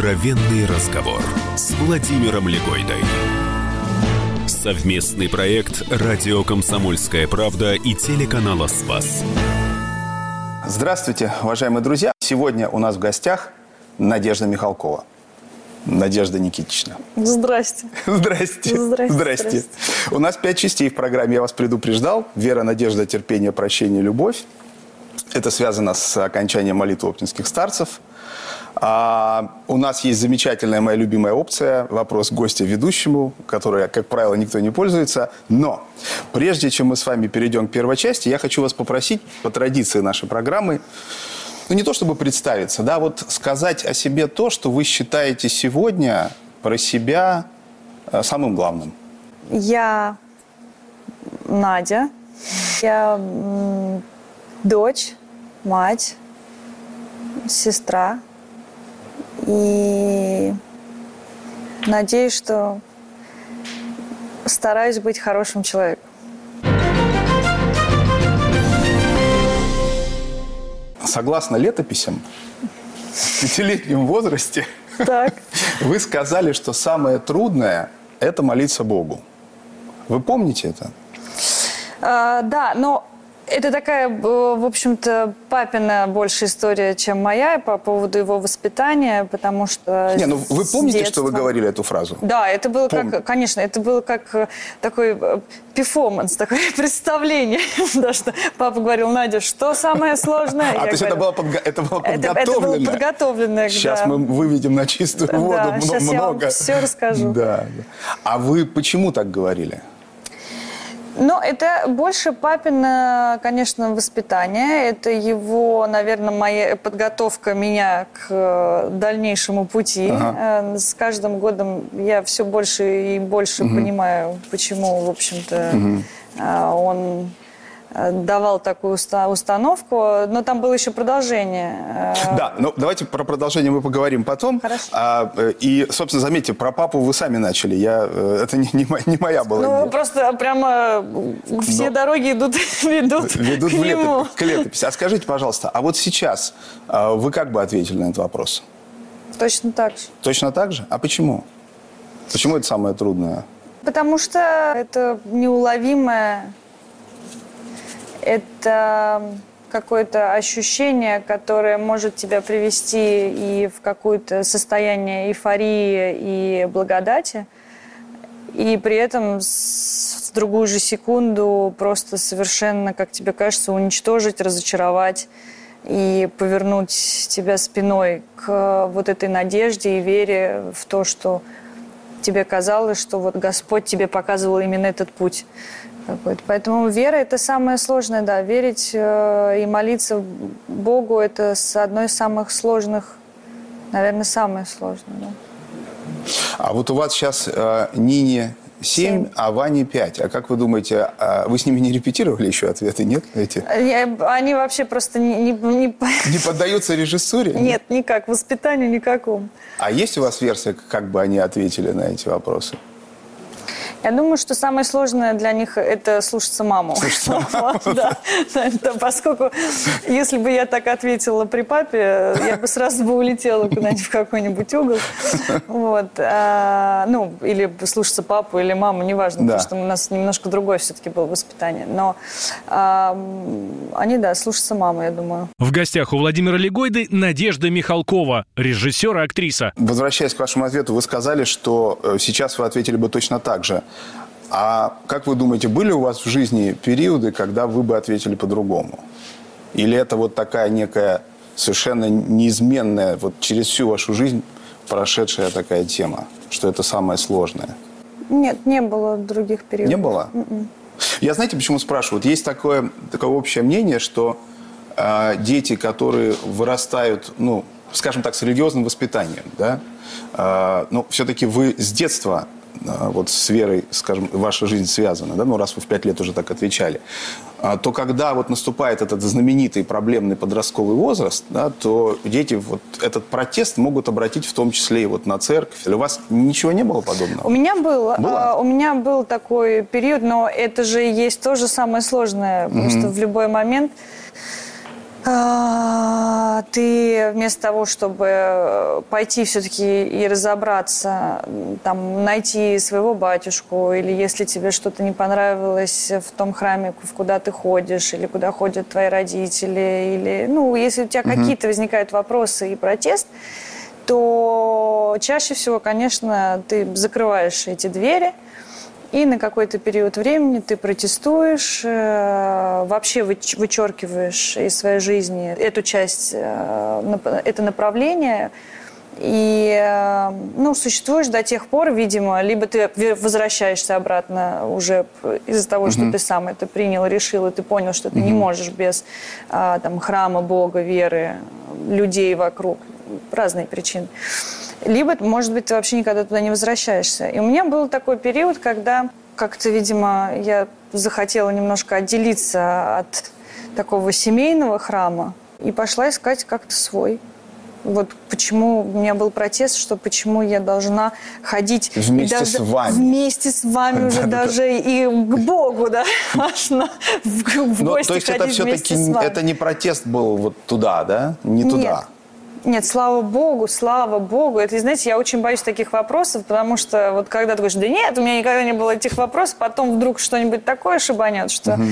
Откровенный разговор с Владимиром Легойдой. Совместный проект «Радио Комсомольская правда» и телеканала «Спас». Здравствуйте, уважаемые друзья. Сегодня у нас в гостях Надежда Михалкова. Надежда Никитична. Здрасте. Здрасте. Здрасте. Здрасте. У нас пять частей в программе. Я вас предупреждал. Вера, надежда, терпение, прощение, любовь. Это связано с окончанием молитвы оптинских старцев. А, у нас есть замечательная моя любимая опция «Вопрос гостя ведущему», которая, как правило, никто не пользуется. Но прежде чем мы с вами перейдем к первой части, я хочу вас попросить, по традиции нашей программы, ну не то чтобы представиться, да, вот сказать о себе то, что вы считаете сегодня про себя э, самым главным. Я Надя. Я дочь, мать, сестра. И надеюсь, что стараюсь быть хорошим человеком. Согласно летописям, в пятилетнем возрасте Так. вы сказали, что самое трудное – это молиться Богу. Вы помните это? А, да, но это такая, э, в общем-то, папина больше история, чем моя по поводу его воспитания, потому что... Не, ну вы помните, что вы детства- говорили эту фразу? Да, это было Помню. как, конечно, это было как э, такой э, перформанс, такое представление. Потому что папа говорил, Надя, что самое сложное? А, то есть это было, подго- это было это, это было подготовлено? подготовленное. Сейчас да. мы выведем на чистую воду Да, мно- сейчас я вам много. все расскажу. Да. А вы почему так говорили? Ну, это больше папина, конечно, воспитание. Это его, наверное, моя подготовка меня к э, дальнейшему пути. Ага. Э, С каждым годом я все больше и больше понимаю, почему, в общем-то, э, он давал такую уста- установку. Но там было еще продолжение. Э, Да, ну давайте про продолжение мы поговорим потом. Хорошо. А, э, и, собственно, заметьте, про папу вы сами начали. Я, э, это не, не мо- не моя была Ну, идея. просто прямо все Но- дороги идут, ведут, Ведут к нему. летопись, к летописи. А скажите, пожалуйста, а вот сейчас а, вы как бы ответили на этот вопрос? Точно так же. Точно так же? А почему? Почему это самое трудное? Потому что это неуловимое, это какое-то ощущение, которое может тебя привести и в какое-то состояние эйфории и благодати, и при этом в другую же секунду просто совершенно, как тебе кажется, уничтожить, разочаровать и повернуть тебя спиной к вот этой надежде и вере в то, что тебе казалось, что вот Господь тебе показывал именно этот путь. Какой-то. Поэтому вера – это самое сложное, да. Верить э, и молиться Богу – это с одной из самых сложных, наверное, самое сложное. Да. А вот у вас сейчас э, Нине 7, Семь. а Ване 5. А как вы думаете, а вы с ними не репетировали еще ответы, нет? Эти? Они, вообще просто не, не- не- Не поддаются режиссуре? Нет, никак, воспитанию никакому. А есть у вас версия, как бы они ответили на эти вопросы? Я думаю, что самое сложное для них – это слушаться маму. Да, да, поскольку если бы я так ответила при папе, я бы сразу бы улетела куда-нибудь в какой-нибудь угол. Вот. А, Ну, или слушаться папу или маму, неважно, Да. потому что у нас немножко другое все-таки было воспитание. Но а, они, да, слушаться маму, я думаю. В гостях у Владимира Легойды Надежда Михалкова, режиссер и актриса. Возвращаясь к вашему ответу, вы сказали, что э, сейчас вы ответили бы точно так же. А как вы думаете, были у вас в жизни периоды, когда вы бы ответили по-другому? Или это вот такая некая совершенно неизменная, вот через всю вашу жизнь прошедшая такая тема, что это самое сложное? Нет, не было других периодов. Не было? Я знаете, почему спрашиваю? Вот есть такое, такое общее мнение, что э, дети, которые вырастают, ну, скажем так, с религиозным воспитанием, да, э, ну, все-таки вы с детства вот с верой, скажем, ваша жизнь связана, да, ну, раз вы в пять лет уже так отвечали, а, то когда вот наступает этот знаменитый проблемный подростковый возраст, да, то дети вот этот протест могут обратить в том числе и вот на церковь. Или у вас ничего не было подобного? У меня был, Было? а, у меня был такой период, но это же есть то же самое сложное, потому что в любой момент А, ты вместо того, чтобы пойти все-таки и разобраться, там, найти своего батюшку, или если тебе что-то не понравилось в том храме, в куда ты ходишь, или куда ходят твои родители, или, ну, если у тебя угу. какие-то возникают вопросы и протест, то чаще всего, конечно, ты закрываешь эти двери – и на какой-то период времени ты протестуешь, э, вообще вычеркиваешь из своей жизни эту часть, э, это направление, и э, ну, существуешь до тех пор, видимо, либо ты возвращаешься обратно уже из-за того, mm-hmm. что ты сам это принял, решил, и ты понял, что ты mm-hmm. не можешь без там, храма, Бога, веры, людей вокруг, разные причины либо, может быть, ты вообще никогда туда не возвращаешься. И у меня был такой период, когда как-то, видимо, я захотела немножко отделиться от такого семейного храма и пошла искать как-то свой. Вот почему у меня был протест, что почему я должна ходить вместе даже, с вами. Вместе с вами уже даже и к Богу, да, важно в, в Но, То есть это все-таки это не протест был вот туда, да? Не туда. Нет. Слава богу, слава богу. Это, знаете, я очень боюсь таких вопросов, потому что вот когда ты говоришь, да нет, у меня никогда не было этих вопросов, потом вдруг что-нибудь такое шибанет, что угу.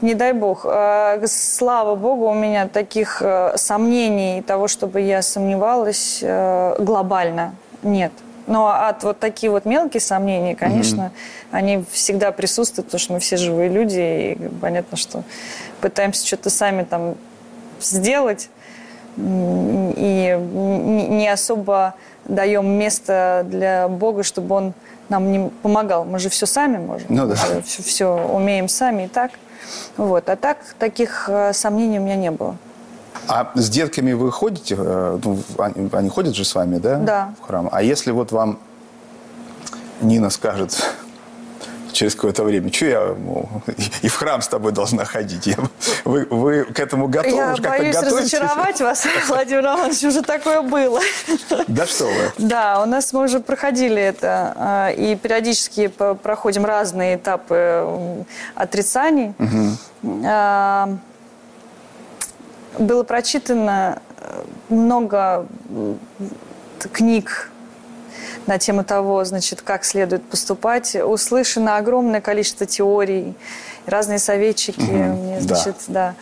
не дай бог. А, слава богу, у меня таких э, сомнений того, чтобы я сомневалась э, глобально, нет. Но от вот такие вот мелкие сомнения, конечно, mm они всегда присутствуют, потому что мы все живые люди, и понятно, что пытаемся что-то сами там сделать, и не особо даем место для Бога, чтобы Он нам не помогал. Мы же все сами можем. Ну, да. Все, все умеем сами и так. Вот. А так таких э, сомнений у меня не было. А с детками вы ходите? Э, ну, они, они ходят же с вами, да? Да. В храм. А если вот вам Нина скажет, через какое-то время. Что я мол, и в храм с тобой должна ходить? Я, вы, вы к этому готовы? Я боюсь разочаровать вас, Владимир Иванович, уже такое было. Да что вы? Да, у нас мы уже проходили это, а, и периодически проходим разные этапы отрицаний. Угу. Было прочитано э, много книг на тему того, значит, как следует поступать. Услышано огромное количество теорий, разные советчики угу, мне, значит, да,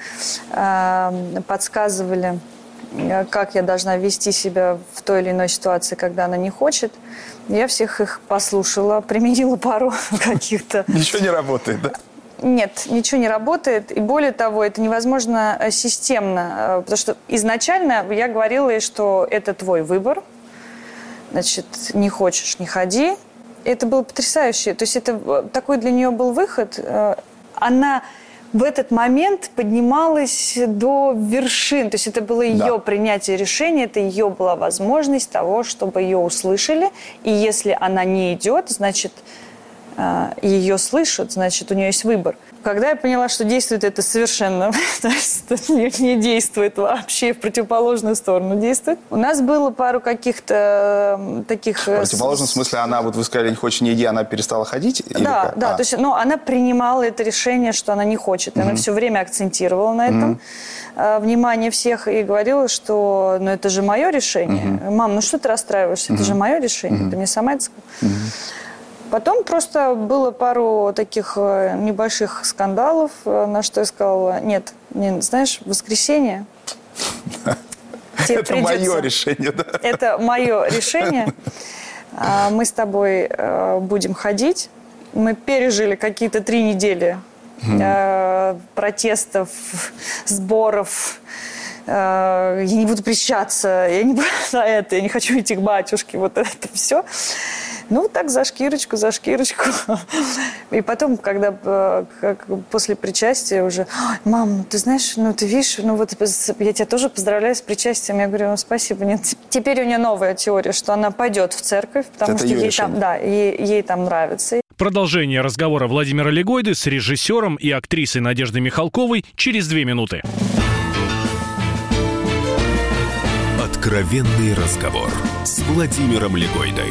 да подсказывали, э, как я должна вести себя в той или иной ситуации, когда она не хочет. Я всех их послушала, применила пару каких-то. Ничего не работает, да? Нет, ничего не работает. И более того, это невозможно э, системно. Э, потому что изначально я говорила ей, что это твой выбор значит, не хочешь, не ходи. Это было потрясающе. То есть это э, такой для нее был выход. Э, она в этот момент поднималась до вершин. То есть это было ее да. принятие решения, это ее была возможность того, чтобы ее услышали. И если она не идет, значит, э, ее слышат, значит, у нее есть выбор. Когда я поняла, что действует это совершенно, то есть не, не действует вообще, в противоположную сторону действует. У нас было пару каких-то таких... В э, противоположном смысле она, вот вы сказали, не хочет, не иди, она перестала ходить? Да, как? да, а. то есть, ну, она принимала это решение, что она не хочет. Она угу. все время акцентировала на этом. Угу. внимание всех и говорила, что ну это же мое решение. Угу. Мам, ну что ты расстраиваешься? Угу. Это же мое решение. Угу. Ты мне сама это сказала. Угу. Потом просто было пару таких э, небольших скандалов, э, на что я сказала, нет, не, знаешь, воскресенье. Это мое решение, да? Это мое решение. А, мы с тобой э, будем ходить. Мы пережили какие-то три недели протестов, сборов, я не буду прищаться, я не буду на это, я не хочу идти к батюшке, вот это все. Ну, так за шкирочку, за шкирочку. И потом, когда э, как, после причастия уже, мам, ну ты знаешь, ну ты видишь, ну вот я тебя тоже поздравляю с причастием. Я говорю, ну спасибо. Нет. Теперь у нее новая теория, что она пойдет в церковь, потому Это что ей там, да, ей, ей там нравится. Продолжение разговора Владимира Легойды с режиссером и актрисой Надеждой Михалковой через две минуты. Откровенный разговор с Владимиром Легойдой.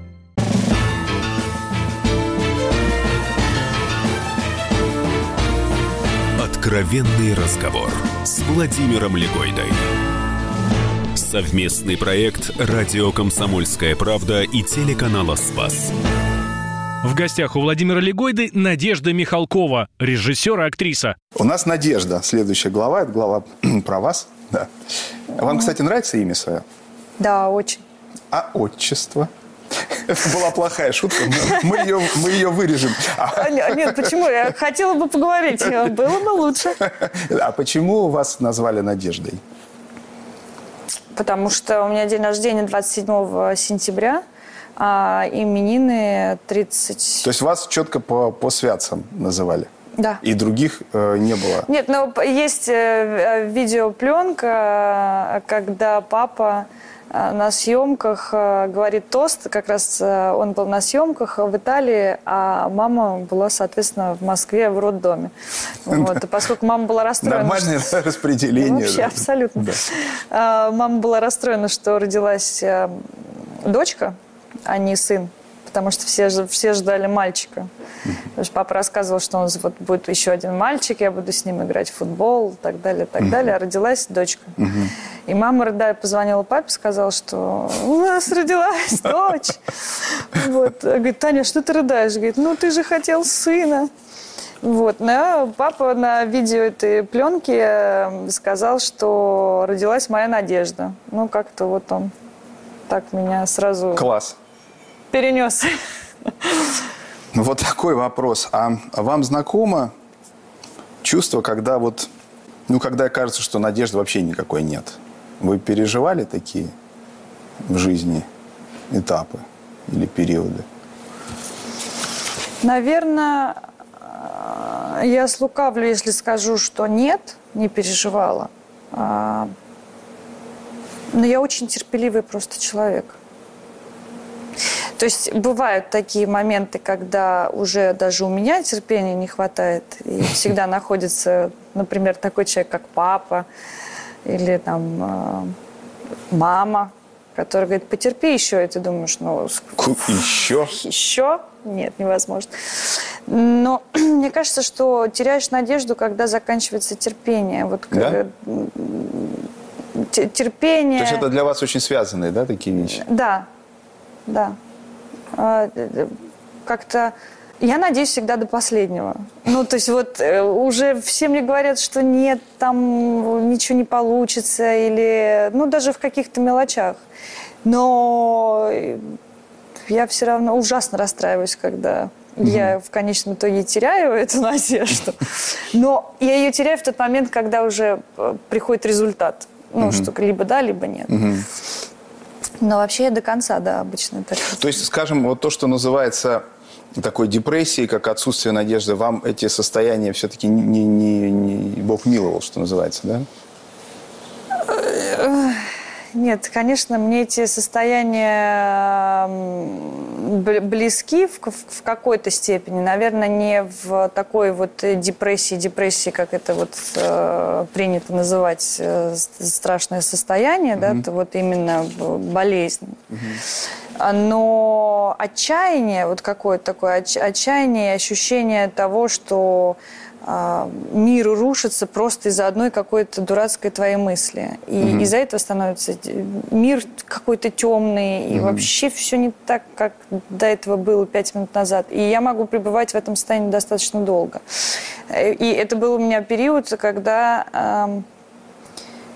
Откровенный разговор с Владимиром Легойдой. Совместный проект «Радио Комсомольская правда» и телеканала «Спас». В гостях у Владимира Легойды Надежда Михалкова, режиссер и актриса. У нас Надежда, следующая глава, это глава про вас. Да. Вам, кстати, нравится имя свое? Да, очень. А отчество? Была плохая шутка, мы ее, мы ее вырежем. А, нет, почему? Я хотела бы поговорить, было бы лучше. А почему вас назвали Надеждой? Потому что у меня день рождения 27 сентября, а именины 30... То есть вас четко по, по святцам называли? Да. И других э, не было? Нет, но есть э, видеопленка, когда папа Э, на съемках э, говорит тост. Как раз э, он был на съемках в Италии, а мама была, соответственно, в Москве в роддоме. Вот. И поскольку мама была расстроена... Нормальное что... распределение. Вообще, абсолютно. Да. Мама была расстроена, что родилась дочка, а не сын потому что все, все ждали мальчика. Потому что папа рассказывал, что он вот будет еще один мальчик, я буду с ним играть в футбол и так далее, и так далее. А родилась дочка. И мама, рыдая, позвонила папе, сказала, что у нас родилась дочь. Вот. Говорит, Таня, что ты рыдаешь? Говорит, ну ты же хотел сына. Вот. Но папа на видео этой пленки э, сказал, что родилась моя надежда. Ну, как-то вот он так меня сразу... Класс перенес. Ну, вот такой вопрос. А вам знакомо чувство, когда вот, ну, когда кажется, что надежды вообще никакой нет? Вы переживали такие в жизни этапы или периоды? Наверное, я слукавлю, если скажу, что нет, не переживала. А, но я очень терпеливый просто человек. То есть бывают такие моменты, когда уже даже у меня терпения не хватает, и всегда находится, например, такой человек, как папа или там э, мама, который говорит, потерпи еще, и ты думаешь, ну... Еще? Еще? Нет, невозможно. Но мне кажется, что теряешь надежду, когда заканчивается терпение. Вот да? терпение... То есть это для вас очень связанные, да, такие вещи? Да, да. А, как-то я надеюсь всегда до последнего. Ну, то есть вот э, уже все мне говорят, что нет, там ничего не получится, или, ну, даже в каких-то мелочах. Но я все равно ужасно расстраиваюсь, когда угу. я в конечном итоге теряю эту надежду. Но я ее теряю в тот момент, когда уже э, приходит результат. Ну, угу. что либо да, либо нет. Угу. Но вообще до конца, да, обычно так. То есть, скажем, вот то, что называется такой депрессией, как отсутствие надежды, вам эти состояния все-таки не, не, не Бог миловал, что называется, да? Нет, конечно, мне эти состояния близки в, в какой-то степени. Наверное, не в такой вот депрессии, депрессии, как это вот э, принято называть э, страшное состояние, mm-hmm. да, это вот именно болезнь. Mm-hmm. Но отчаяние, вот какое-то такое отчаяние, ощущение того, что мир рушится просто из-за одной какой-то дурацкой твоей мысли. И mm из-за этого становится мир какой-то темный, и mm вообще все не так, как до этого было пять минут назад. И я могу пребывать в этом состоянии достаточно долго. И это был у меня период, когда э,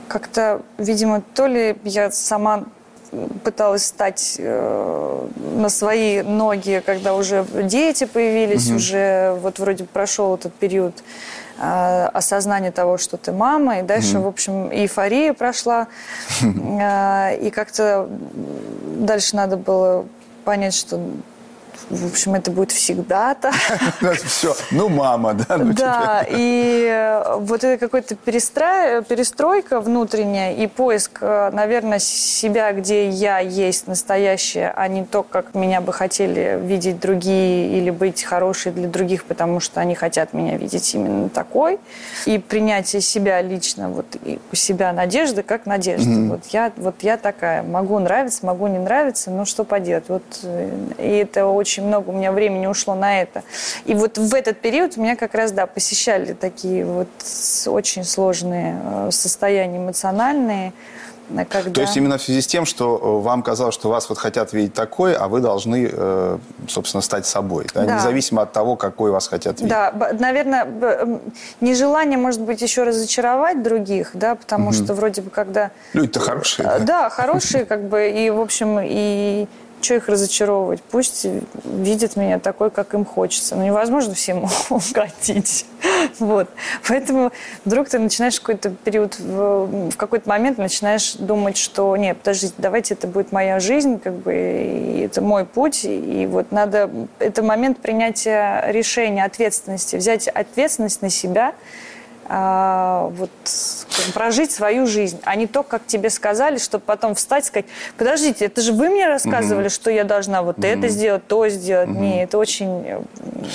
как-то, видимо, то ли я сама пыталась встать э, на свои ноги, когда уже дети появились, угу. уже вот вроде прошел этот период э, осознания того, что ты мама, и дальше, угу. в общем, эйфория прошла, э, и как-то дальше надо было понять, что в общем, это будет всегда так. Все, ну мама, да? Ну, да, и э, вот это какой-то перестройка внутренняя и поиск, э, наверное, себя, где я есть настоящая, а не то, как меня бы хотели видеть другие или быть хорошей для других, потому что они хотят меня видеть именно такой. И принятие себя лично, вот и у себя надежды, как надежда. Mm-hmm. Вот, я, вот я такая, могу нравиться, могу не нравиться, но что поделать. Вот, э, и это очень много у меня времени ушло на это. И вот в этот период меня как раз, да, посещали такие вот очень сложные э, состояния эмоциональные, когда... То есть именно в связи с тем, что э, вам казалось, что вас вот хотят видеть такой, а вы должны, э, собственно, стать собой, да? Да. независимо от того, какой вас хотят видеть. Да, наверное, нежелание, может быть, еще разочаровать других, да, потому угу. что вроде бы когда... Люди-то хорошие. Да, да хорошие, как бы, и, в общем, и что их разочаровывать? Пусть видят меня такой, как им хочется. Но невозможно всем угодить. Вот. Поэтому вдруг ты начинаешь какой-то период, в, в какой-то момент начинаешь думать, что нет, подождите, давайте это будет моя жизнь, как бы, и это мой путь, и вот надо, это момент принятия решения, ответственности, взять ответственность на себя, а, вот, прожить свою жизнь, а не то, как тебе сказали, чтобы потом встать и сказать, подождите, это же вы мне рассказывали, mm-hmm. что я должна вот mm-hmm. это сделать, то сделать. Mm-hmm. Не, это очень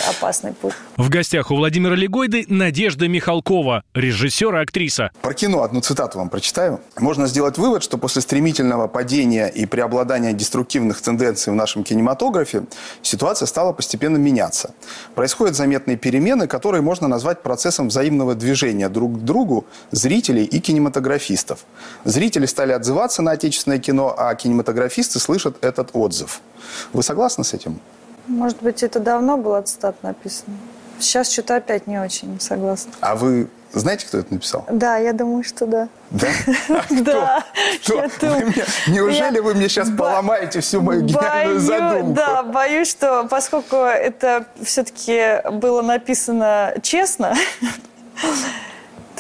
опасный путь. В гостях у Владимира Легойды Надежда Михалкова, режиссер и актриса. Про кино одну цитату вам прочитаю. Можно сделать вывод, что после стремительного падения и преобладания деструктивных тенденций в нашем кинематографе ситуация стала постепенно меняться. Происходят заметные перемены, которые можно назвать процессом взаимного движения движения друг к другу зрителей и кинематографистов. Зрители стали отзываться на отечественное кино, а кинематографисты слышат этот отзыв. Вы согласны с этим? Может быть, это давно было цитат написано. Сейчас что-то опять не очень согласна. А вы знаете, кто это написал? Да, я думаю, что да. Да? Да. Неужели вы мне сейчас поломаете всю мою гениальную задумку? Да, боюсь, что поскольку это все-таки было написано честно,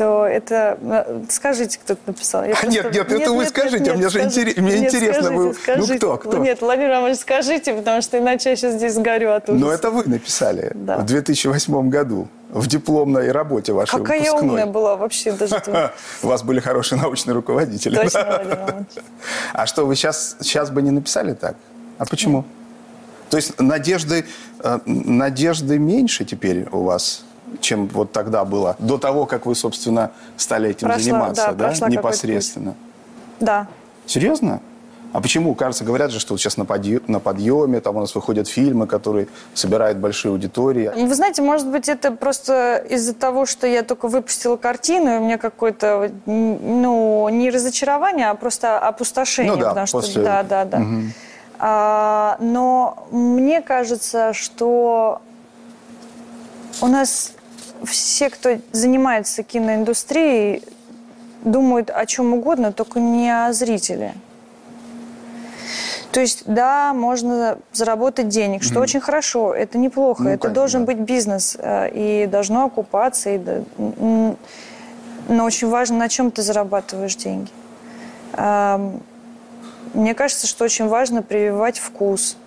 то это... Э, скажите, кто это написал. Я а просто... Нет, нет, нет, это вы нет, скажите, нет, мне же скажите, мне нет, интересно. Скажите, вы... скажите. Ну, кто, кто? Нет, Владимир Иванович, скажите, потому что иначе я сейчас здесь сгорю от ужаса. Но это вы написали да. в 2008 году в дипломной работе вашей Какая выпускной. я умная была вообще даже. У вас были хорошие научные руководители. Точно, А что, вы сейчас, сейчас бы не написали так? А почему? То есть надежды, э, надежды меньше теперь у вас чем вот тогда было, до того, как вы, собственно, стали этим прошла, заниматься, да, да? непосредственно? Да. Серьезно? А почему? Кажется, говорят же, что вот сейчас на, подъеме, на подъеме, там у нас выходят фильмы, которые собирают большие аудитории. Вы знаете, может быть, это просто из-за того, что я только выпустила картину, и у меня какое-то, ну, не разочарование, а просто опустошение. Ну да, потому после... что, да, да, да. Угу. А, но мне кажется, что у нас все, кто занимается киноиндустрией, думают о чем угодно, только не о зрителе. То есть, да, можно заработать денег, что очень хорошо, это неплохо, ну, это конечно, должен быть бизнес, э, и должно окупаться, и, но очень важно, на чем ты зарабатываешь деньги. Мне кажется, что очень важно прививать вкус –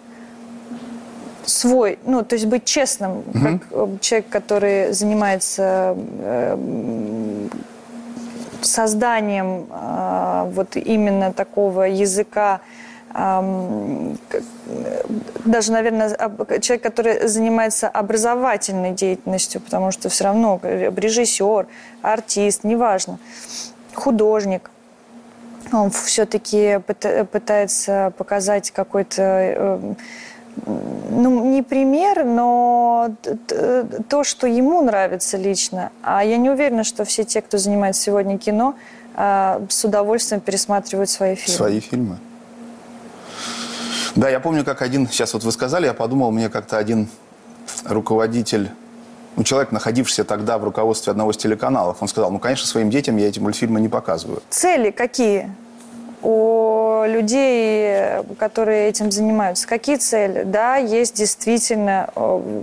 свой, ну, то есть быть честным, угу. как э, человек, который занимается э, созданием э, вот именно такого языка, э, даже, наверное, человек, который занимается образовательной деятельностью, потому что все равно режиссер, артист, неважно, художник, он все-таки пытается показать какой-то э, ну, не пример, но то, что ему нравится лично. А я не уверена, что все те, кто занимается сегодня кино, а, с удовольствием пересматривают свои фильмы. Свои фильмы. Да, я помню, как один, сейчас вот вы сказали, я подумал, мне как-то один руководитель, ну, человек, находившийся тогда в руководстве одного из телеканалов, он сказал, ну, конечно, своим детям я эти мультфильмы не показываю. Цели какие? У людей, которые этим занимаются. Какие цели? Да, есть действительно,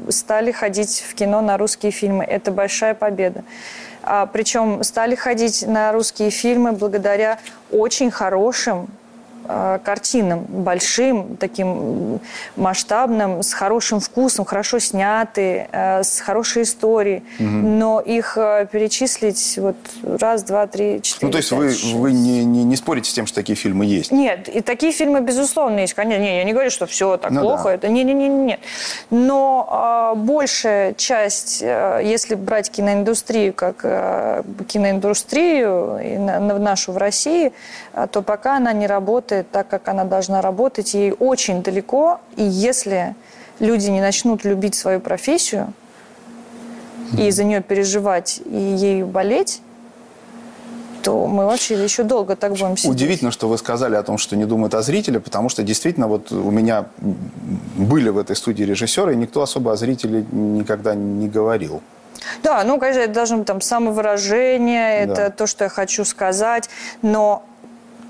стали ходить в кино на русские фильмы. Это большая победа. А, причем стали ходить на русские фильмы благодаря очень хорошим э, картинам, большим, таким масштабным, с хорошим вкусом, хорошо сняты, э, с хорошей историей. Угу. Но их э, перечислить вот раз, два, три, четыре, Ну, то есть вы, вы не, не, не спорите с тем, что такие фильмы есть? Нет, и такие фильмы, безусловно, есть. Конечно, не, я не говорю, что все так ну, плохо. Да. Это не, не, не, нет. Но э, большая часть, э, если брать киноиндустрию как э, киноиндустрию и на, на нашу в России, э, то пока она не работает так, как она должна работать, ей очень далеко. И если люди не начнут любить свою профессию и за нее переживать и ею болеть, то мы вообще еще долго так будем сидеть. Удивительно, что вы сказали о том, что не думают о зрителе, потому что действительно вот у меня были в этой студии режиссеры, и никто особо о зрителе никогда не говорил. Да, ну, конечно, это должно быть там самовыражение, да. это то, что я хочу сказать, но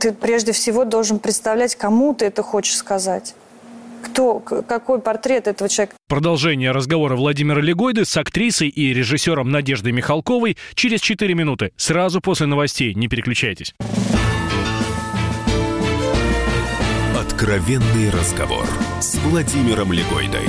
ты прежде всего должен представлять, кому ты это хочешь сказать. Кто, какой портрет этого человека. Продолжение разговора Владимира Легойды с актрисой и режиссером Надеждой Михалковой через 4 минуты, сразу после новостей. Не переключайтесь. Откровенный разговор с Владимиром Легойдой.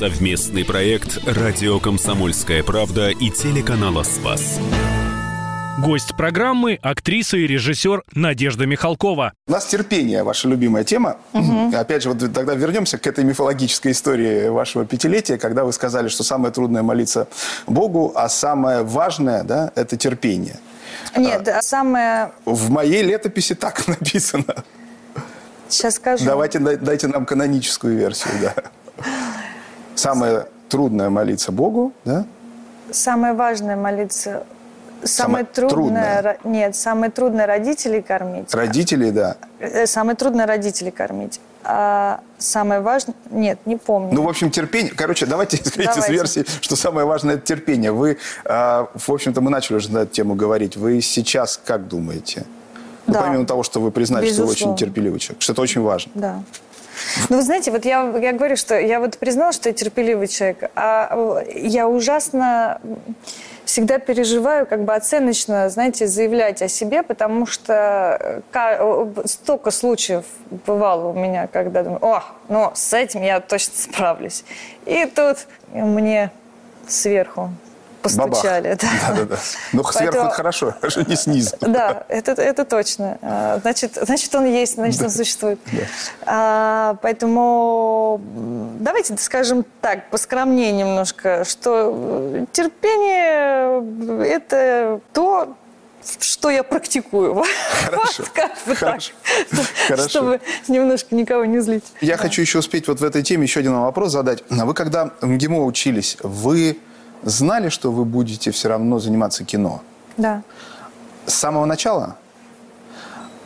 Совместный проект «Радио Комсомольская правда» и телеканала «Спас». Гость программы – актриса и режиссер Надежда Михалкова. У нас терпение – ваша любимая тема. Угу. Опять же, вот тогда вернемся к этой мифологической истории вашего пятилетия, когда вы сказали, что самое трудное – молиться Богу, а самое важное да, – это терпение. Нет, а, самое... В моей летописи так написано. Сейчас скажу. Давайте дайте нам каноническую версию, да. Самое трудное молиться Богу, да? Самое важное молиться. Самое, самое трудное, трудное. Нет, самое трудное родителей кормить. Родителей, да. Э, самое трудное родителей кормить. А самое важное... Нет, не помню. Ну, в общем, терпение... Короче, давайте исходить из версии, что самое важное – это терпение. Вы, а, в общем-то, мы начали уже на эту тему говорить. Вы сейчас как думаете? Ну, да. помимо того, что вы признали, Безусловно. что вы очень терпеливый человек, что это очень важно. Да. Ну, вы знаете, вот я, я говорю, что я вот признала, что я терпеливый человек, а я ужасно всегда переживаю как бы оценочно, знаете, заявлять о себе, потому что столько случаев бывало у меня, когда думаю, о, ну, с этим я точно справлюсь. И тут мне сверху постучали. Да. Да, да, да. Ну, Поэтому... сверху это хорошо, даже не снизу. Да, это, это точно. А, значит, значит, он есть, значит, он существует. А, поэтому давайте скажем так, поскромнее немножко, что терпение – это то, что я практикую. Хорошо. Вот как бы Хорошо. так. Хорошо. Чтобы немножко никого не злить. Я да. хочу еще успеть вот в этой теме еще один вопрос задать. А вы когда в МГИМО учились, вы знали, что вы будете все равно заниматься кино? Да. С самого начала?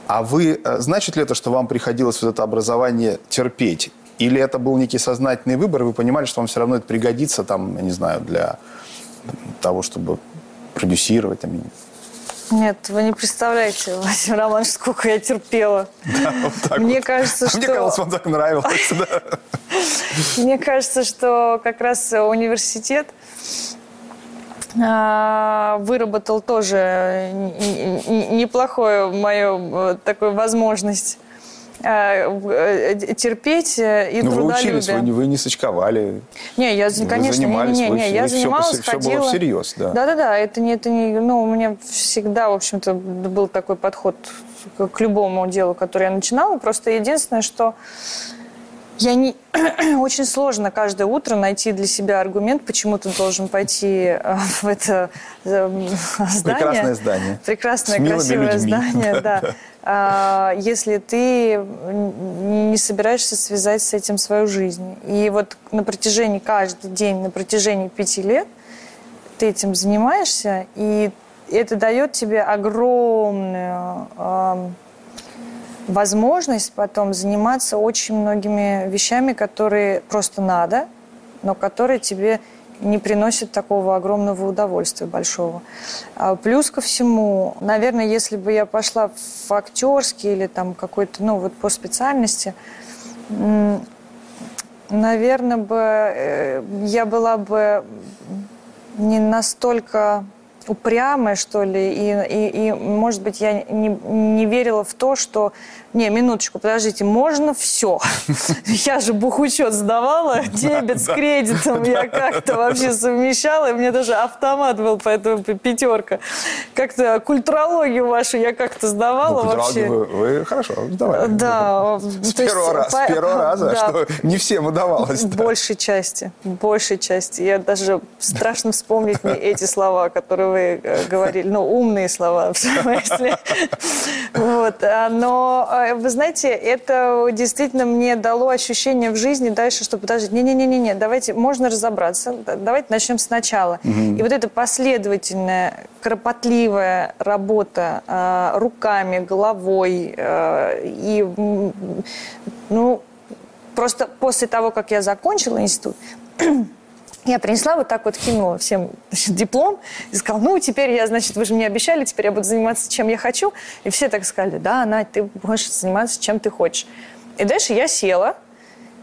А вы, э, значит ли это, что вам приходилось вот это образование терпеть? Или это был некий сознательный выбор, и вы понимали, что вам все равно это пригодится, там, я не знаю, для того, чтобы продюсировать? Там... Нет, вы не представляете, Владимир Романович, сколько я терпела. Да, вот мне вот. кажется, а что... Мне казалось, вам так нравилось. Мне кажется, что как раз университет выработал тоже неплохую мою э, такую возможность а, э, терпеть э, и трудолюбие. вы учились, вы не, вы не сочковали. Не, я, вы конечно, занимались, не, не, не, вы, я занималась, все, ходила. Все было всерьез, да. Да-да-да, это не, это не, ну, у меня всегда, в общем-то, был такой подход к любому делу, которое я начинала. Просто единственное, что я не... Очень сложно каждое утро найти для себя аргумент, почему ты должен пойти э, в это э, здание. Прекрасное здание. Прекрасное, красивое людьми. здание, да. А, если ты не собираешься связать с этим свою жизнь. И вот на протяжении, каждый день, на протяжении пяти лет ты этим занимаешься, и это дает тебе огромную возможность потом заниматься очень многими вещами, которые просто надо, но которые тебе не приносят такого огромного удовольствия большого. А плюс ко всему, наверное, если бы я пошла в актерский или там какой-то, ну вот по специальности, наверное, бы э, я была бы не настолько упрямая, что ли, и, и, и может быть, я не, не верила в то, что... Не, минуточку, подождите, можно все. Я же бухучет сдавала, дебет с кредитом я как-то вообще совмещала, и мне даже автомат был, поэтому пятерка. Как-то культурологию вашу я как-то сдавала ну, вообще. Вы, хорошо сдавали. Да. С первого, раз, по... с первого раза, что не всем удавалось. В большей части, большей части. Я даже страшно вспомнить мне эти слова, которые вы э, говорили, ну, умные слова, в смысле. Вот. А, но, э, вы знаете, это действительно мне дало ощущение в жизни дальше, что подождите, не-не-не-не, давайте, можно разобраться, давайте начнем сначала. И вот эта последовательная, кропотливая работа э, руками, головой и, ну, просто после того, как я закончила институт, я принесла, вот так вот кинула всем значит, диплом и сказала, ну, теперь я, значит, вы же мне обещали, теперь я буду заниматься чем я хочу. И все так сказали, да, Надь, ты можешь заниматься чем ты хочешь. И дальше я села,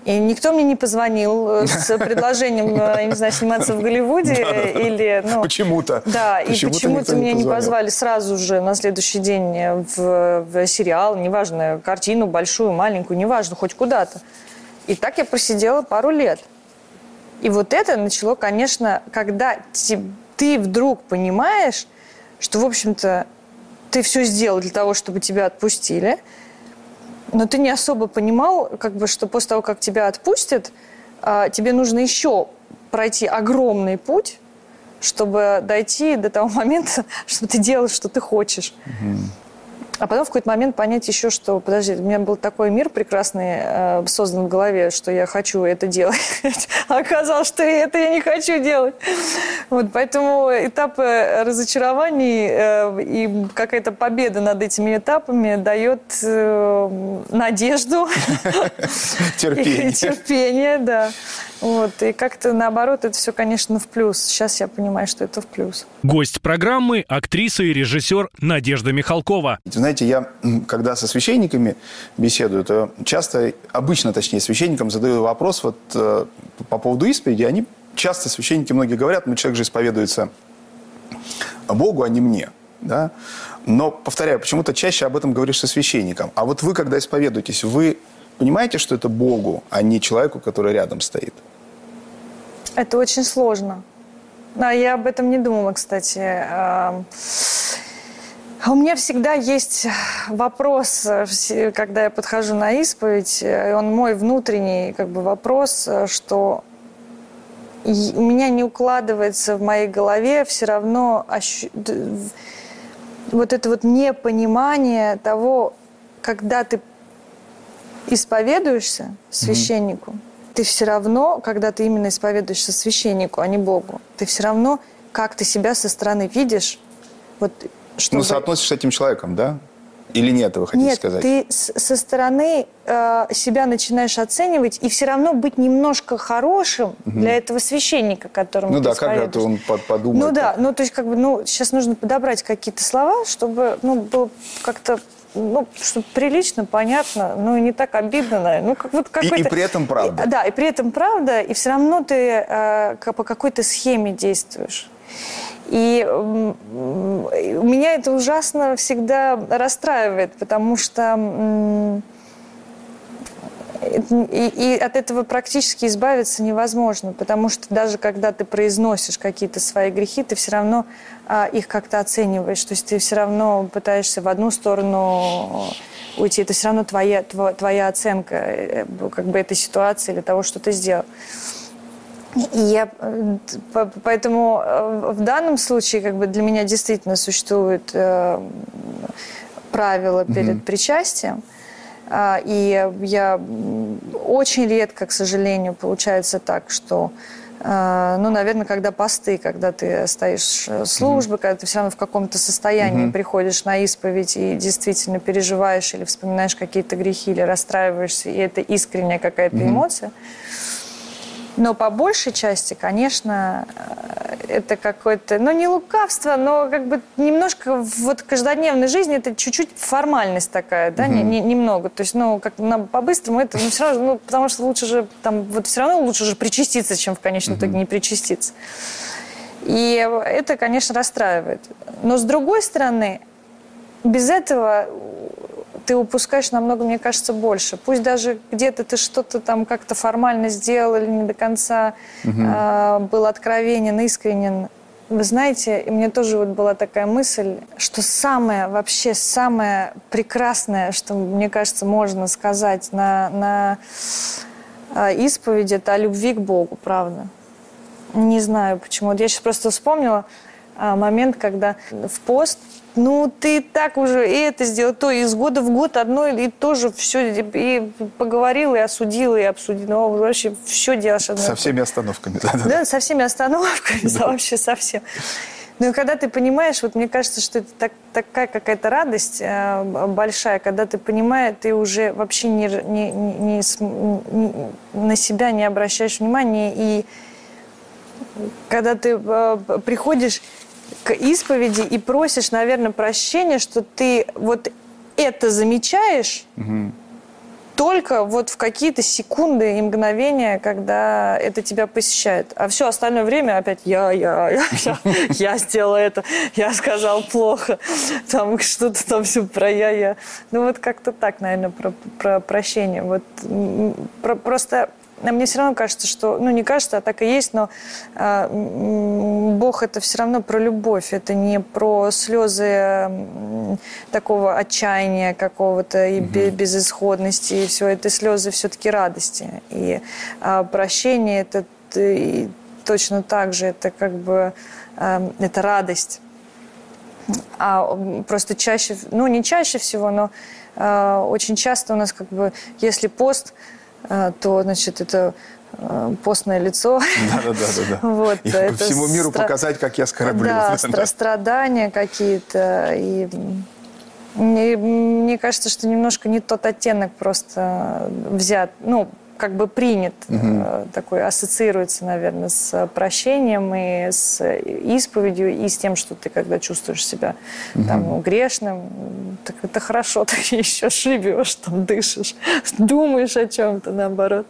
и никто мне не позвонил э, с предложением, э, я не знаю, сниматься в Голливуде или... Ну, почему-то. Да, почему и почему-то меня не, не позвали сразу же на следующий день в, в сериал, неважно, картину большую, маленькую, неважно, хоть куда-то. И так я просидела пару лет. И вот это начало, конечно, когда ты вдруг понимаешь, что, в общем-то, ты все сделал для того, чтобы тебя отпустили, но ты не особо понимал, как бы, что после того, как тебя отпустят, а, тебе нужно еще пройти огромный путь, чтобы дойти до того момента, чтобы ты делал, что ты хочешь. Угу. А потом в какой-то момент понять еще, что, подожди, у меня был такой мир прекрасный э, создан в голове, что я хочу это делать. А оказалось, что это я не хочу делать. Вот, поэтому этапы разочарований э, и какая-то победа над этими этапами дает э, надежду. Терпение. Терпение, да. Вот, и как-то наоборот, это все, конечно, в плюс. Сейчас я понимаю, что это в плюс. Гость программы – актриса и режиссер Надежда Михалкова. Знаете, я, когда со священниками беседую, то часто, обычно, точнее, священникам задаю вопрос вот э, по поводу исповеди. Они часто, священники многие говорят, ну, человек же исповедуется Богу, а не мне. Да? Но, повторяю, почему-то чаще об этом говоришь со священником. А вот вы, когда исповедуетесь, вы понимаете, что это Богу, а не человеку, который рядом стоит? Это очень сложно. Да, я об этом не думала, кстати. У меня всегда есть вопрос, когда я подхожу на исповедь, он мой внутренний как бы вопрос, что у меня не укладывается в моей голове все равно ощу... вот это вот непонимание того, когда ты исповедуешься священнику, mm-hmm ты все равно, когда ты именно исповедуешься священнику, а не Богу, ты все равно, как ты себя со стороны видишь, вот чтобы... Ну, соотносишься с этим человеком, да? Или нет, вы хотите нет, сказать? ты со стороны э, себя начинаешь оценивать и все равно быть немножко хорошим угу. для этого священника, которому ну, ты да, как это он подумает. Ну да, ну то есть как бы, ну сейчас нужно подобрать какие-то слова, чтобы, ну, было как-то ну, чтобы прилично, понятно, и не так обидно, наверное. Ну, как, вот какой-то... и, и при этом правда. И, да, и при этом правда, и все равно ты э, по какой-то схеме действуешь. И меня это ужасно всегда расстраивает, потому что и, и от этого практически избавиться невозможно, потому что даже когда ты произносишь какие-то свои грехи, ты все равно а, их как-то оцениваешь. То есть ты все равно пытаешься в одну сторону уйти. Это все равно твоя, твоя, оценка э, как бы этой ситуации или того, что ты сделал. И я, поэтому э, в данном случае как бы для меня действительно существует э, правило перед mm-hmm. причастием. И я очень редко, к сожалению, получается так, что э, ну, наверное, когда посты, когда ты стоишь службы, mm-hmm. когда ты все равно в каком-то состоянии mm-hmm. приходишь на исповедь и действительно переживаешь или вспоминаешь какие-то грехи, или расстраиваешься, и это искренняя какая-то mm-hmm. эмоция. Но по большей части, конечно, это какое-то, ну, не лукавство, но как бы немножко вот в каждодневной жизни это чуть-чуть формальность такая, да, угу. не, не, немного. То есть, ну, как на, по-быстрому это, ну, все равно, ну, потому что лучше же, там, вот все равно лучше же причаститься, чем в конечном угу. итоге не причаститься. И это, конечно, расстраивает. Но с другой стороны, без этого ты упускаешь намного, мне кажется, больше. Пусть даже где-то ты что-то там как-то формально сделал или не до конца угу. э, был откровенен, искренен. Вы знаете, мне тоже вот была такая мысль, что самое, вообще самое прекрасное, что, мне кажется, можно сказать на, на э, исповеди, это о любви к Богу, правда. Не знаю почему. Вот я сейчас просто вспомнила э, момент, когда в пост ну, ты так уже и это сделал, то из года в год одно и то же все, и поговорил, и осудил, и обсудил, ну, вообще все делаешь одно. Со всеми остановками, да? Да, да со всеми остановками, да, вообще совсем. Ну и когда ты понимаешь, вот мне кажется, что это так, такая какая-то радость э, большая, когда ты понимаешь, ты уже вообще не, не, не, не, на себя не обращаешь внимания, и когда ты э, приходишь к исповеди и просишь, наверное, прощения, что ты вот это замечаешь угу. только вот в какие-то секунды и мгновения, когда это тебя посещает. А все остальное время опять я, я, я, я, я сделала это, я сказал плохо, там что-то там все про я, я. Ну вот как-то так, наверное, про, про прощение. Вот про, просто а мне все равно кажется, что, ну не кажется, а так и есть, но э, Бог это все равно про любовь, это не про слезы э, такого отчаяния какого-то и угу. безысходности, и все это слезы все-таки радости. И э, прощение это и точно так же, это как бы э, это радость. А просто чаще, ну не чаще всего, но э, очень часто у нас как бы, если пост, а, то, значит, это а, постное лицо. Да-да-да. Вот, и это всему миру стра... показать, как я скорблю. Да, да. страдания какие-то. И мне, мне кажется, что немножко не тот оттенок просто взят. Ну, как бы принят, угу. такой ассоциируется, наверное, с прощением и с исповедью, и с тем, что ты, когда чувствуешь себя угу. там, грешным, так это хорошо, ты еще живешь, там дышишь, думаешь о чем-то, наоборот.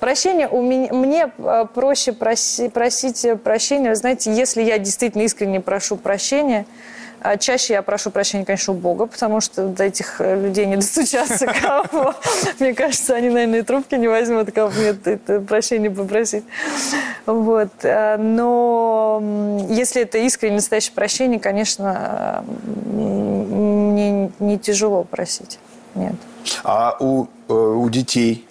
Прощение у меня, мне э, проще проси, просить прощения, знаете, если я действительно искренне прошу прощения, чаще я прошу прощения, конечно, у Бога, потому что до этих э, людей не достучаться кого. Мне кажется, они, наверное, и трубки не возьмут, кого мне это прощение попросить. Вот. Э, но если это искренне настоящее прощение, конечно, мне не тяжело просить. Нет. А у, э, у детей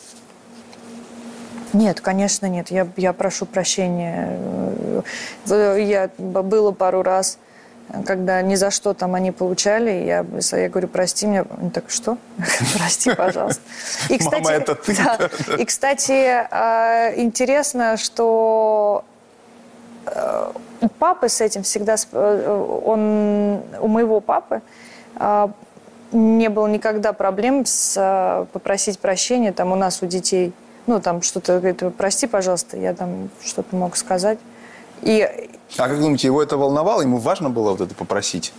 нет, конечно, нет. Я, я прошу прощения. Я было пару раз когда ни за что там они получали, я, я говорю, прости меня. Они так, что? Прости, пожалуйста. И, кстати, Мама, это ты? Да, и, кстати, а, интересно, что э, у папы с этим всегда, э, он, у моего папы а, не было никогда проблем с а, попросить прощения там у нас, у детей. Ну, там что-то, говорит, прости, пожалуйста, я там что-то мог сказать. И а как думаете, его это волновало? Ему важно было вот это попросить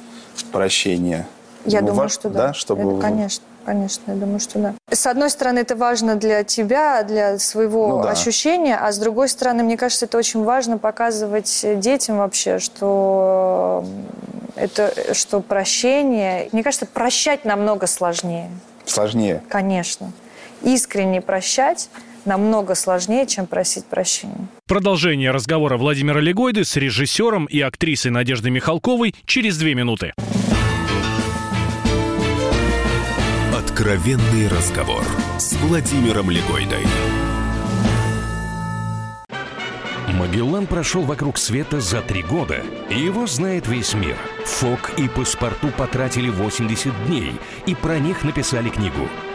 прощения? Я ему думаю, важ... что да. да чтобы... это, конечно. Конечно, я думаю, что да. С одной стороны, это важно для тебя, для своего ну, да. ощущения, а с другой стороны, мне кажется, это очень важно показывать детям вообще, что это, что прощение, мне кажется, прощать намного сложнее. Сложнее? Конечно. Искренне прощать намного сложнее, чем просить прощения. Продолжение разговора Владимира Легойды с режиссером и актрисой Надеждой Михалковой через две минуты. Откровенный разговор с Владимиром Легойдой. Магеллан прошел вокруг света за три года, и его знает весь мир. Фок и паспорту потратили 80 дней, и про них написали книгу –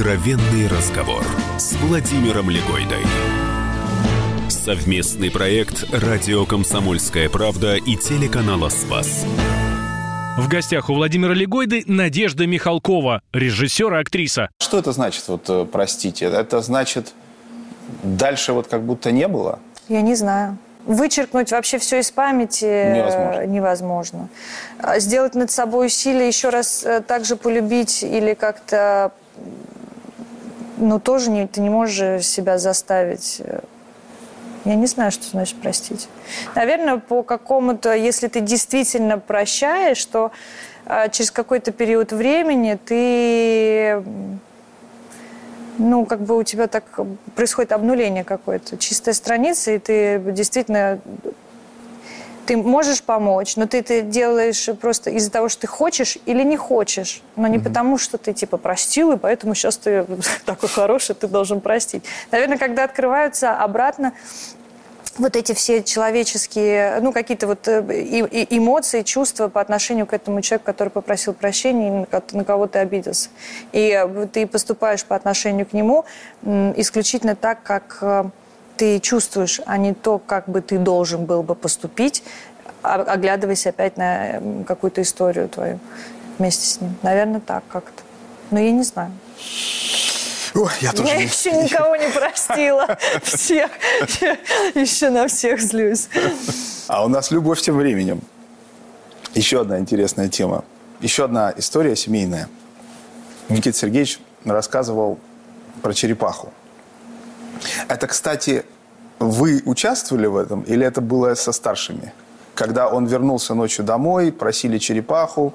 Откровенный разговор с Владимиром Легойдой. Совместный проект «Радио Комсомольская правда» и телеканала «Спас». В гостях у Владимира Легойды Надежда Михалкова, режиссер и актриса. Что это значит, вот, э, простите? Это значит, дальше вот как будто не было? Я не знаю. Вычеркнуть вообще все из памяти э, Невозможно. невозможно. А Сделать над собой усилие, еще раз э, так же полюбить или как-то... Ну, тоже не, ты не можешь себя заставить. Я не знаю, что значит простить. Наверное, по какому-то, если ты действительно прощаешь, то а, через какой-то период времени ты ну, как бы у тебя так происходит обнуление какое-то, чистая страница, и ты действительно ты можешь помочь, но ты это делаешь просто из-за того, что ты хочешь или не хочешь, но не потому, что ты типа простил, и поэтому сейчас ты такой хороший, ты должен простить. Наверное, когда открываются обратно вот эти все человеческие, ну, какие-то вот э, эмоции, чувства по отношению к этому человеку, который попросил прощения, на ко- на кого ты обиделся. И э, ты поступаешь по отношению к нему исключительно так, как э, ты чувствуешь, а не то, как бы ты должен был бы поступить, а- оглядываясь опять на какую-то историю твою вместе с ним. Наверное, так как-то. Но я не знаю. Ой, я тоже Я не- еще никого не простила. Всех. Еще на всех злюсь. А у нас любовь тем временем. Еще одна интересная тема. Еще одна история семейная. Никита Сергеевич рассказывал про черепаху. Это, кстати, вы участвовали в этом или это было со старшими? Когда он вернулся ночью домой, просили черепаху,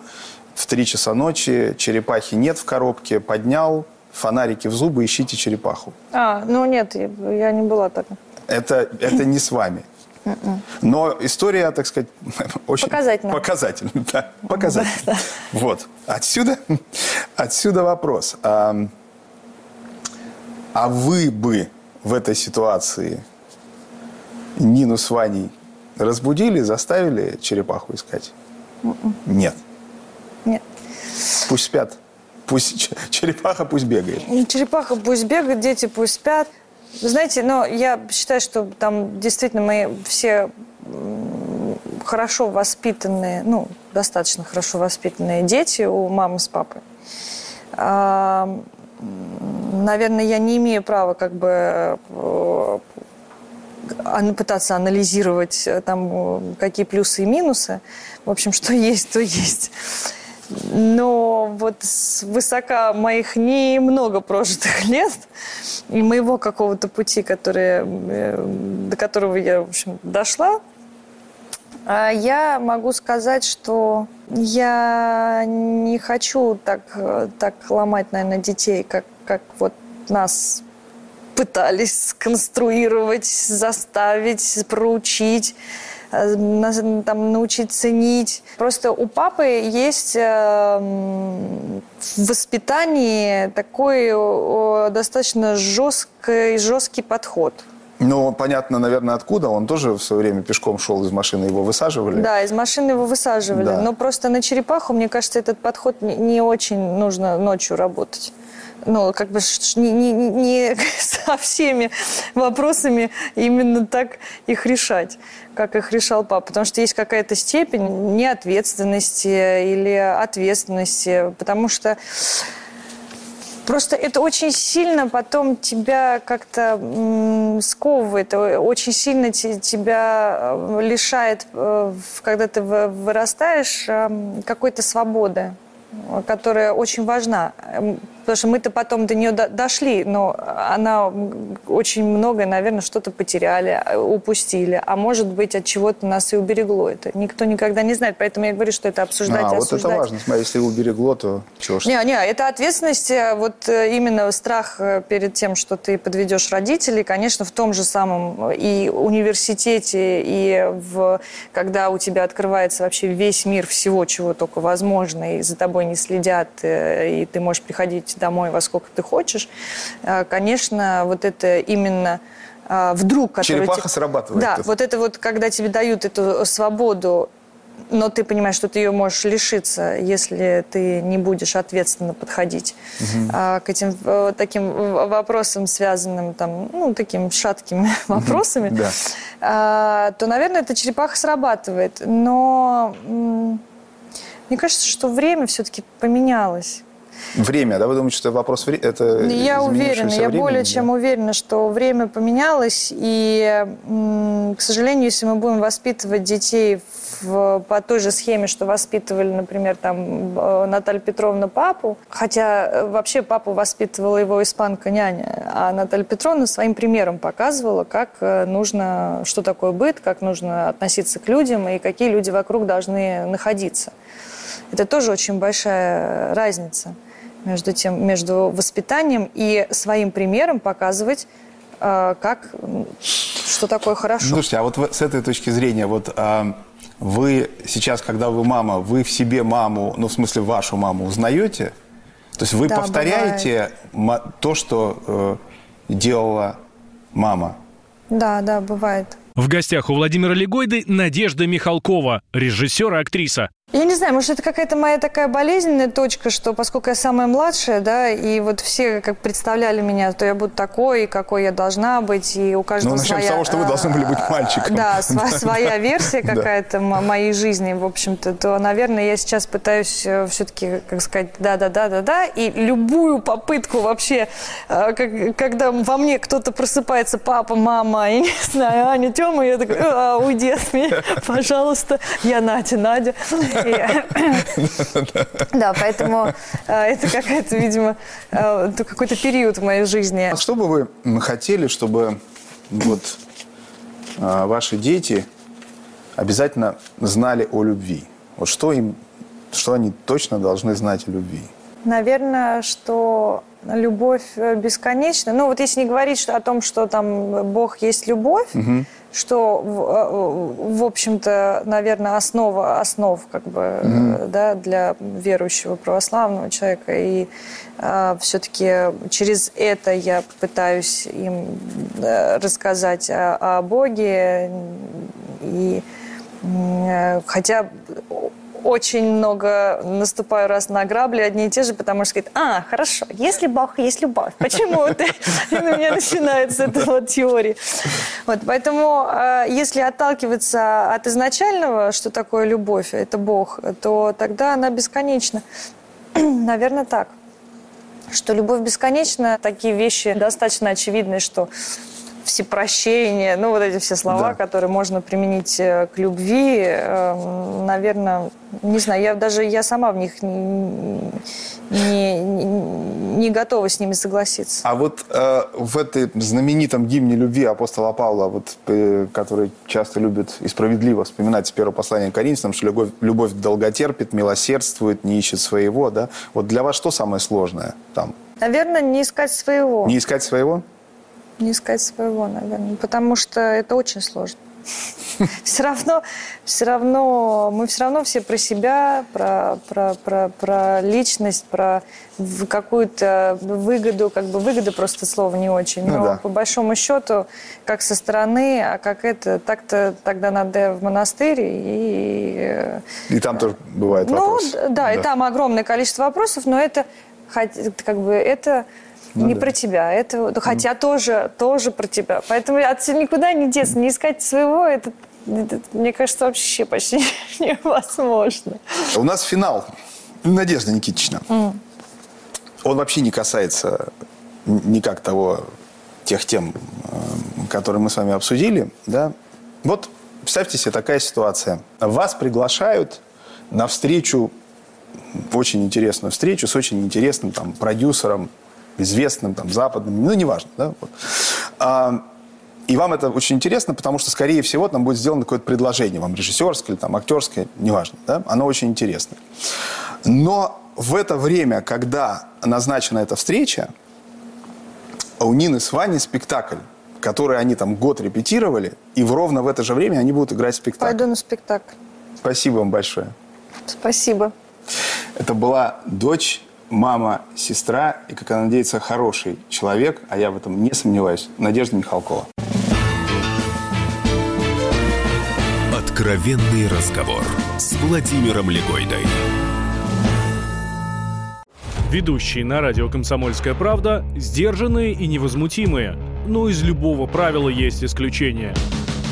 в три часа ночи черепахи нет в коробке, поднял, фонарики в зубы, ищите черепаху. А, ну нет, я не была так. Это, это не с вами. Но история, так сказать, очень... Показательная. Показательная, да. Показательная. Вот. Отсюда, отсюда вопрос. А, а вы бы в этой ситуации Нину с Ваней разбудили, заставили черепаху искать? Нет. Нет. Пусть спят. Пусть черепаха пусть бегает. Черепаха пусть бегает, дети пусть спят. Вы знаете, но я считаю, что там действительно мы все хорошо воспитанные, ну, достаточно хорошо воспитанные дети у мамы с папой. Наверное, я не имею права как бы э, пытаться анализировать э, там какие плюсы и минусы. В общем, что есть, то есть. Но вот с высока моих немного прожитых лет и моего какого-то пути, который, э, до которого я, в общем, дошла, я могу сказать, что я не хочу так, так ломать, наверное, детей, как, как вот нас пытались сконструировать, заставить, проучить, э, там, научить ценить. Просто у папы есть э, в воспитании такой достаточно жесткий, жесткий подход. Ну, понятно, наверное, откуда. Он тоже в свое время пешком шел из машины, его высаживали. Да, из машины его высаживали. Да. Но просто на черепаху, мне кажется, этот подход не, очень нужно ночью работать. Ну, как бы не, не- не со всеми вопросами именно так их решать, как их решал папа. Потому что есть какая-то степень неответственности или ответственности. Потому что Просто это очень сильно потом тебя как-то сковывает, э, очень сильно те- тебя э, лишает, э, когда ты вы- вырастаешь, эм, какой-то свободы, которая очень важна. Потому что мы-то потом до нее до- дошли, но она очень многое, наверное, что-то потеряли, упустили, а может быть, от чего-то нас и уберегло это. Никто никогда не знает, поэтому я говорю, что это обсуждать А, и вот это важно. Смотри, если уберегло, то чего ж. Не, не, это ответственность, э, вот э, именно страх э, перед тем, что ты подведешь родителей, конечно, в том же самом и университете, и в, когда у тебя открывается вообще весь мир всего, чего только возможно, и за тобой не следят, э, и ты можешь приходить домой во сколько ты хочешь, э, конечно, вот это именно э, вдруг... Черепаха те- срабатывает. Да, вот это вот, когда тебе дают эту свободу, но ты понимаешь, что ты ее можешь лишиться, если ты не будешь ответственно подходить а, к этим таким вопросам, связанным там, ну, такими шаткими вопросами, Да. а, то, наверное, эта черепаха срабатывает. Но мне кажется, что время все-таки поменялось. Время, да? Вы думаете, что это вопрос времени? Это Я уверена, я времени, более да? чем уверена, что время поменялось, и, к сожалению, если мы будем воспитывать детей в- по той же схеме, что воспитывали, например, там э, Наталья Петровна папу, хотя э, вообще папу воспитывала его испанка-няня, а Наталья Петровна своим примером показывала, как э, нужно, что такое быт, как нужно относиться к людям и какие люди вокруг должны находиться. Это тоже очень большая разница между тем, между воспитанием и своим примером показывать, э, как, что такое хорошо. Слушайте, а вот с этой точки зрения, вот а, вы сейчас, когда вы мама, вы в себе маму, ну, в смысле, вашу маму узнаете? То есть вы Да, повторяете ма- то, что э, делала мама? Да, да, бывает. В гостях у Владимира Легойды Надежда Михалкова, режиссер и актриса. Я не знаю, может, это какая-то моя такая болезненная точка, что поскольку я самая младшая, да, и вот все как представляли меня, то я буду такой, и какой я должна быть, и у каждого Ну, начнем с своя... того, что вы должны были быть мальчиком. Да, сва- своя версия какая-то моей жизни, в общем-то, то, наверное, я сейчас пытаюсь все-таки, как сказать, да-да-да-да-да, и любую попытку вообще, э, когда во мне кто-то просыпается, папа, мама, я не знаю, Аня, Тёма, я такой, «А, уйди от меня, пожалуйста, я Надя, Надя. Да, поэтому э, это какая-то, видимо, э, какой-то период в моей жизни. А что бы вы хотели, чтобы вот а, ваши дети обязательно знали о любви? Вот что им, что они точно должны знать о любви? Наверное, что любовь э, бесконечна. Ну, вот если не говорить что- о том, что там Бог есть любовь, что, в, э, в общем-то, наверное, основа основ как бы, э, да, для верующего православного человека. И все-таки через это я пытаюсь им э, рассказать о, о Боге. И э, хотя очень много наступаю раз на грабли одни и те же, потому что говорит, а, хорошо, если Бог есть любовь, почему ты? И у меня начинается эта вот теория. Вот, поэтому, э, если отталкиваться от изначального, что такое любовь, это Бог, то тогда она бесконечна. Наверное, так. Что любовь бесконечна, такие вещи достаточно очевидны, что всепрощение, ну вот эти все слова, Да. которые можно применить э, к любви, э, наверное, не знаю, я даже я сама в них не, не, не- готова с ними согласиться. А вот э, в этой знаменитом гимне любви апостола Павла, вот, э, который часто любит и справедливо вспоминать с первого послания к Коринфянам, что любовь, любовь долготерпит, милосердствует, не ищет своего, да? Вот для вас что самое сложное там? Наверное, не искать своего. Не искать своего? Не искать своего, наверное, потому что это очень сложно. Все равно, все равно, мы все равно все про себя, про, про, про, про личность, про какую-то выгоду, как бы выгода просто слово не очень, Ну но да. по большому счету, как со стороны, а как это, так-то тогда надо в монастырь и э, И там тоже бывают ну, вопросы. д- да, и там огромное количество вопросов, но это как бы это Ну не да. про тебя, это хотя тоже тоже про тебя. Поэтому отсюда никуда не деться, не искать своего, это, это, мне кажется, вообще почти невозможно. У нас финал. Надежда Никитична. Он вообще не касается никак того, тех тем, э, которые мы с вами обсудили. Да? Вот представьте себе такая ситуация. Вас приглашают на встречу очень интересную встречу с очень интересным там продюсером, известным там западным, ну неважно, да. Вот. А, и вам это очень интересно, потому что, скорее всего, там будет сделано какое-то предложение, вам режиссерское или там актерское, неважно, да, оно очень интересно. Но в это время, когда назначена эта встреча, у Нины с Ваней спектакль, который они там год репетировали, и в ровно в это же время они будут играть спектакль. Пойду на спектакль. Спасибо вам большое. Спасибо. Это была дочь, мама, сестра и, как она надеется, хороший человек, а я в этом не сомневаюсь, Надежда Михалкова. Откровенный разговор с Владимиром Легойдой. Ведущие на радио «Комсомольская правда» сдержанные и невозмутимые. Но из любого правила есть исключение.